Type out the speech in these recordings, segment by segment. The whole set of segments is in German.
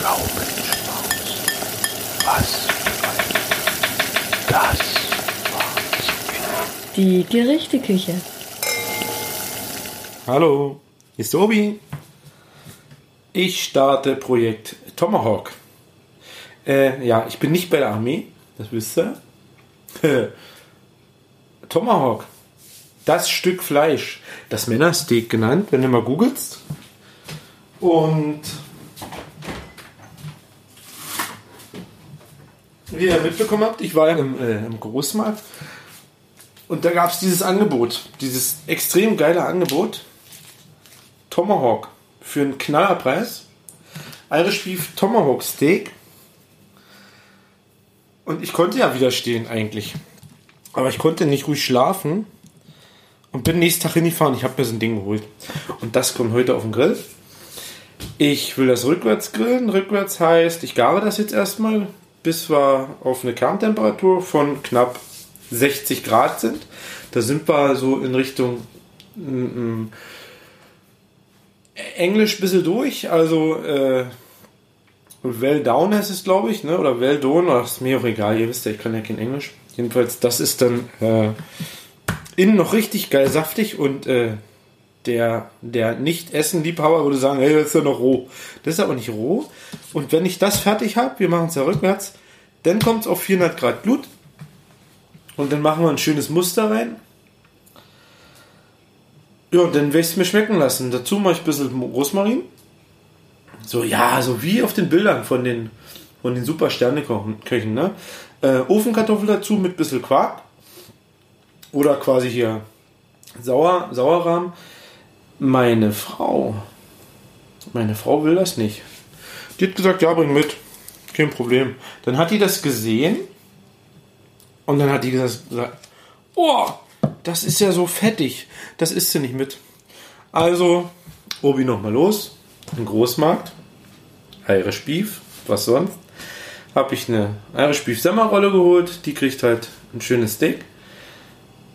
Blaumenschmaus. Was das Die Gerichteküche. Hallo, ist Obi. Ich starte Projekt Tomahawk. Äh, ja, ich bin nicht bei der Armee, das wisst ihr. Tomahawk, das Stück Fleisch, das Männersteak genannt, wenn du mal googelst. Und wie ihr mitbekommen habt, ich war ja im, äh, im Großmarkt und da gab es dieses Angebot, dieses extrem geile Angebot. Tomahawk für einen Knallerpreis. Irish Beef Tomahawk Steak. Und ich konnte ja widerstehen eigentlich. Aber ich konnte nicht ruhig schlafen. Und bin nächsten Tag hingefahren. Ich habe mir so ein Ding geholt. Und das kommt heute auf den Grill. Ich will das rückwärts grillen. Rückwärts heißt, ich gare das jetzt erstmal, bis wir auf eine Kerntemperatur von knapp 60 Grad sind. Da sind wir so in Richtung mm, mm, Englisch ein bisschen durch. Also äh, Well Down heißt es, glaube ich, ne? oder Well Done. Ach, ist mir auch egal, ihr wisst ja, ich kann ja kein Englisch. Jedenfalls, das ist dann äh, innen noch richtig geil saftig und äh, der, der Nicht-Essen-Liebhaber würde sagen, hey, das ist ja noch roh. Das ist aber nicht roh. Und wenn ich das fertig habe, wir machen es ja rückwärts, dann kommt es auf 400 Grad Blut. Und dann machen wir ein schönes Muster rein. Ja, und dann werde ich es mir schmecken lassen. Dazu mache ich ein bisschen Rosmarin. So, ja, so wie auf den Bildern von den, von den super Sterneköchen. Ne? Äh, Ofenkartoffel dazu mit ein bisschen Quark. Oder quasi hier Sauer, Sauerrahm. Meine Frau, meine Frau will das nicht. Die hat gesagt, ja, bring mit. Kein Problem. Dann hat die das gesehen. Und dann hat die gesagt, oh, das ist ja so fettig. Das isst sie nicht mit. Also, Obi nochmal los. Im Großmarkt. Irish Beef. Was sonst? Habe ich eine Irish Beef Semmerrolle geholt. Die kriegt halt ein schönes Steak.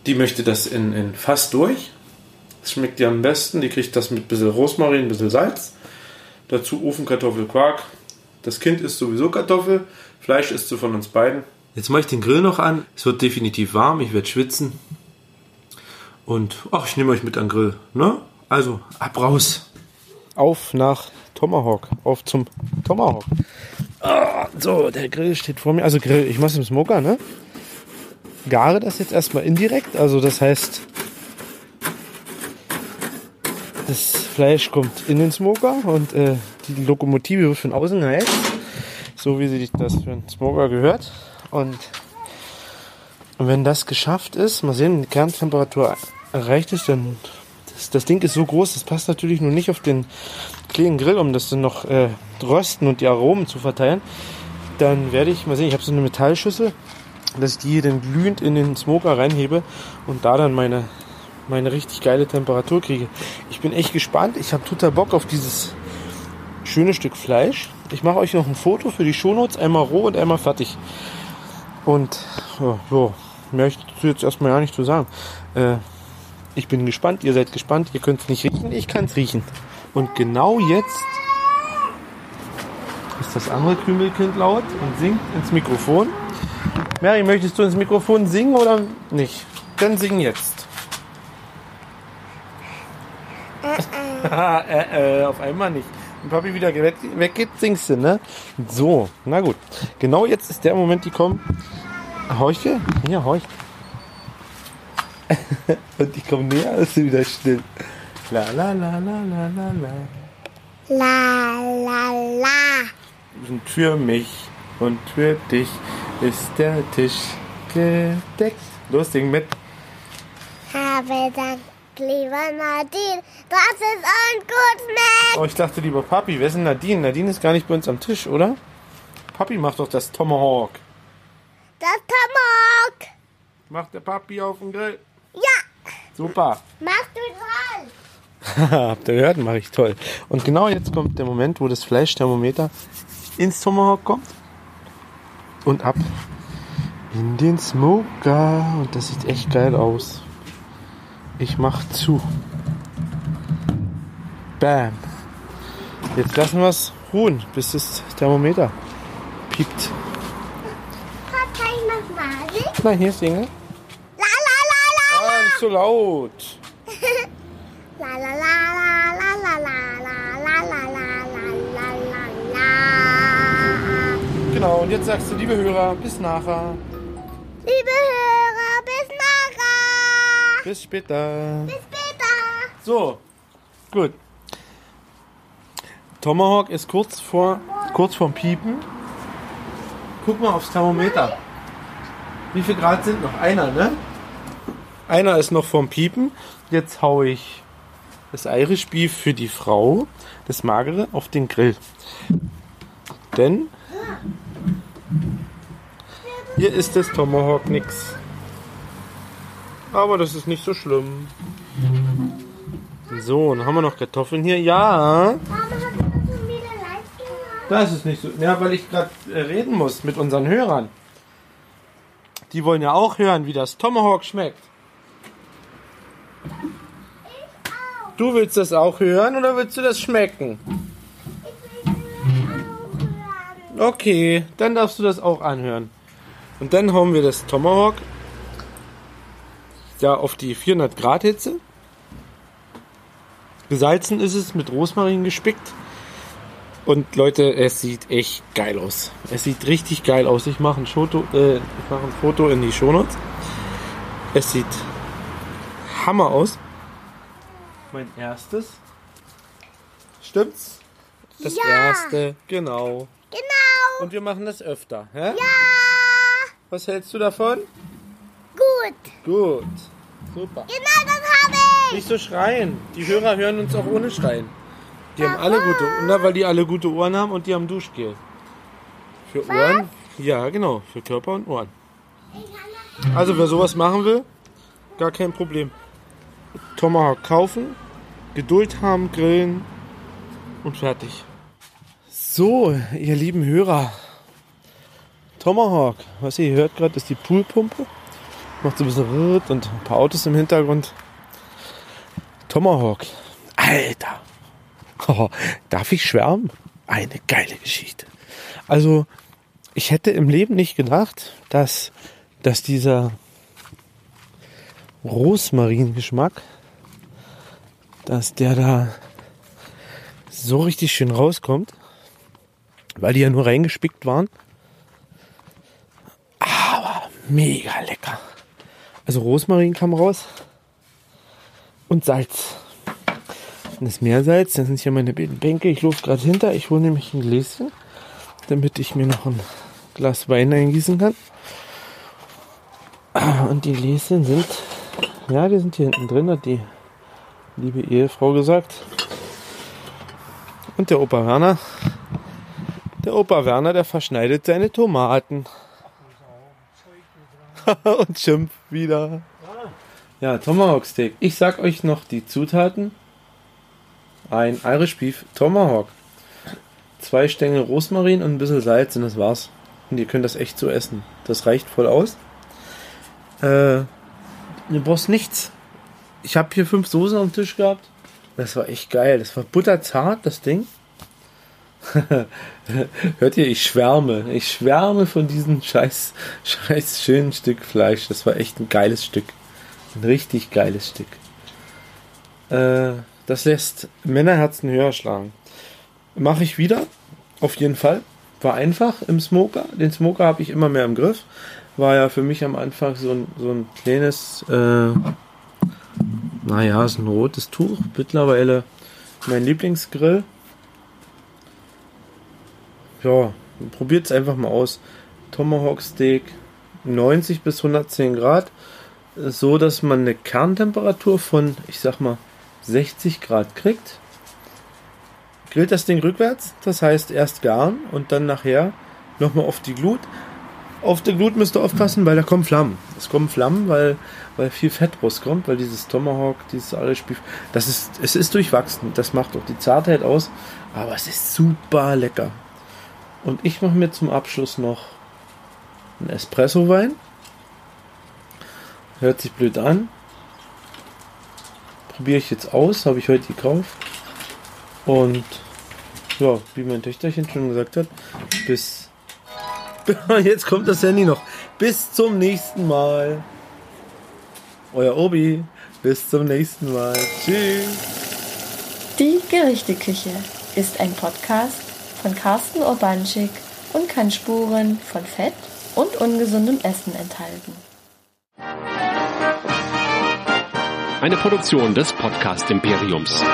Die möchte das in, in fast durch. Das schmeckt ihr am besten. Die kriegt das mit ein bisschen Rosmarin, ein bisschen Salz. Dazu Ofenkartoffel, Quark. Das Kind isst sowieso Kartoffel. Fleisch isst du von uns beiden. Jetzt mache ich den Grill noch an. Es wird definitiv warm. Ich werde schwitzen. Und ach, ich nehme euch mit an den Grill. Ne? Also, ab raus. Auf nach Tomahawk. Auf zum Tomahawk. Ah, so, der Grill steht vor mir. Also Grill, ich mache es im Smoker, ne? Gare das jetzt erstmal indirekt. Also das heißt, das Fleisch kommt in den Smoker und äh, die Lokomotive wird von außen geheizt. So wie sich das für einen Smoker gehört. Und, und wenn das geschafft ist, mal sehen, die Kerntemperatur erreicht ist, dann das, das Ding ist so groß, das passt natürlich nur nicht auf den kleinen Grill, um das dann noch äh, rösten und die Aromen zu verteilen. Dann werde ich mal sehen, ich habe so eine Metallschüssel, dass ich die dann glühend in den Smoker reinhebe und da dann meine meine richtig geile Temperatur kriege. Ich bin echt gespannt. Ich habe total Bock auf dieses schöne Stück Fleisch. Ich mache euch noch ein Foto für die Shownotes, einmal roh und einmal fertig. Und ja, so, mehr ich jetzt erstmal gar nicht zu sagen. Äh, ich bin gespannt, ihr seid gespannt, ihr könnt es nicht riechen, ich kann es riechen. Und genau jetzt ist das andere Kümelkind laut und singt ins Mikrofon. Mary, möchtest du ins Mikrofon singen oder nicht? Dann sing jetzt. äh, äh, auf einmal nicht. Wenn Papi wieder weg, weggeht, singst du, ne? So, na gut. Genau jetzt ist der Moment gekommen. Horche? Ja, horch. Und ich komme näher, ist sie wieder still. La la la la la la la. La la la. Und für mich und für dich ist der Tisch gedeckt. Los, sing mit. Habe Dank, lieber Nadine, dass es uns gut schmeckt. Oh, ich dachte lieber Papi. Wer ist denn Nadine? Nadine ist gar nicht bei uns am Tisch, oder? Papi macht doch das Tomahawk. Das Tomahawk. Macht der Papi auf den Grill. Ja, Super. machst du toll. Habt ihr gehört? Mache ich toll. Und genau jetzt kommt der Moment, wo das Fleischthermometer ins Tomahawk kommt und ab in den Smoker. Und das sieht echt geil aus. Ich mach zu. Bam. Jetzt lassen wir es ruhen, bis das Thermometer piept. Papa, ich mal singen? Nein, hier singen. La la la Ah, nicht so laut. la. La la la la la la la la la la. Genau, und jetzt sagst du, liebe Hörer, bis nachher. Liebe Hörer, bis nachher. Bis später. Bis später. So, gut. Tomahawk ist kurz vor kurz vorm Piepen. Guck mal aufs Thermometer. Wie viel Grad sind noch? Einer, ne? Einer ist noch vorm Piepen. Jetzt hau ich das Irish Beef für die Frau, das magere, auf den Grill. Denn hier ist das Tomahawk nix. Aber das ist nicht so schlimm. So, dann haben wir noch Kartoffeln hier. Ja, das das ist nicht so. Ja, weil ich gerade äh, reden muss mit unseren Hörern. Die wollen ja auch hören, wie das Tomahawk schmeckt. Du willst das auch hören oder willst du das schmecken? Ich will es auch hören. Okay, dann darfst du das auch anhören. Und dann hauen wir das Tomahawk da auf die 400 Grad Hitze. Gesalzen ist es, mit Rosmarin gespickt. Und Leute, es sieht echt geil aus. Es sieht richtig geil aus. Ich mache ein, Foto, äh, ich mache ein Foto in die Shownotes. Es sieht Hammer aus. Mein erstes. Stimmt's? Das Ja. erste, genau. Genau. Und wir machen das öfter. Ja? Ja. Was hältst du davon? Gut. Gut. Super. Genau das habe ich. Nicht so schreien. Die Hörer hören uns auch ohne Schreien. Die haben alle gute, na, weil die alle gute Ohren haben und die haben Duschgel. Für Ohren? Ja, genau. Für Körper und Ohren. Also wer sowas machen will, gar kein Problem. Tomahawk kaufen, Geduld haben, grillen und fertig. So, ihr lieben Hörer. Tomahawk, was ihr hört gerade, ist die Poolpumpe. Macht so ein bisschen Rrrt und ein paar Autos im Hintergrund. Tomahawk. Alter. Oh, darf ich schwärmen? Eine geile Geschichte. Also, ich hätte im Leben nicht gedacht, dass, dass dieser Rosmaringeschmack, dass der da so richtig schön rauskommt, weil die ja nur reingespickt waren. Aber mega lecker. Also Rosmarin kam raus und Salz. Und das Meersalz, das sind hier meine Bänke. Ich laufe gerade hinter. Ich hole nämlich ein Gläschen, damit ich mir noch ein Glas Wein eingießen kann. Und die Gläschen sind, ja, die sind hier hinten drin, hat die liebe Ehefrau gesagt. Und der Opa Werner, der Opa Werner, der verschneidet seine Tomaten. Und schimpft wieder. Ja, Tomahawk Steak. Ich sag euch noch die Zutaten. Ein Irish Beef Tomahawk. Zwei Stängel Rosmarin und ein bisschen Salz und das war's. Und ihr könnt das echt so essen. Das reicht voll aus. Äh, du brauchst nichts. Ich habe hier fünf Soßen dem Tisch gehabt. Das war echt geil. Das war butterzart, das Ding. Hört ihr, ich schwärme. Ich schwärme von diesem scheiß, scheiß schönen Stück Fleisch. Das war echt ein geiles Stück. Ein richtig geiles Stück. Äh, das lässt Männerherzen höher schlagen. Mache ich wieder. Auf jeden Fall. War einfach im Smoker. Den Smoker habe ich immer mehr im Griff. War ja für mich am Anfang so ein, so ein kleines, äh, naja, ist ein rotes Tuch. Mittlerweile mein Lieblingsgrill. Ja, probiert es einfach mal aus. Tomahawk Steak 90 bis 110 Grad. So, dass man eine Kerntemperatur von, ich sag mal, 60 Grad kriegt. Grillt das Ding rückwärts, das heißt erst garen und dann nachher nochmal auf die Glut. Auf der Glut müsst ihr aufpassen, weil da kommen Flammen. Es kommen Flammen, weil, weil viel Fett rauskommt, weil dieses Tomahawk, dieses alles Spiel, das ist, es ist durchwachsen. Das macht auch die Zartheit aus, aber es ist super lecker. Und ich mache mir zum Abschluss noch einen Espresso-Wein. Hört sich blöd an. Probiere ich jetzt aus, habe ich heute gekauft. Und Ja, wie mein Töchterchen schon gesagt hat, bis. Jetzt kommt das Handy noch. Bis zum nächsten Mal. Euer Obi. Bis zum nächsten Mal. Tschüss. Die Gerichteküche ist ein Podcast von Carsten Urbanschik und kann Spuren von Fett und ungesundem Essen enthalten. Eine Produktion des Podcast Imperiums.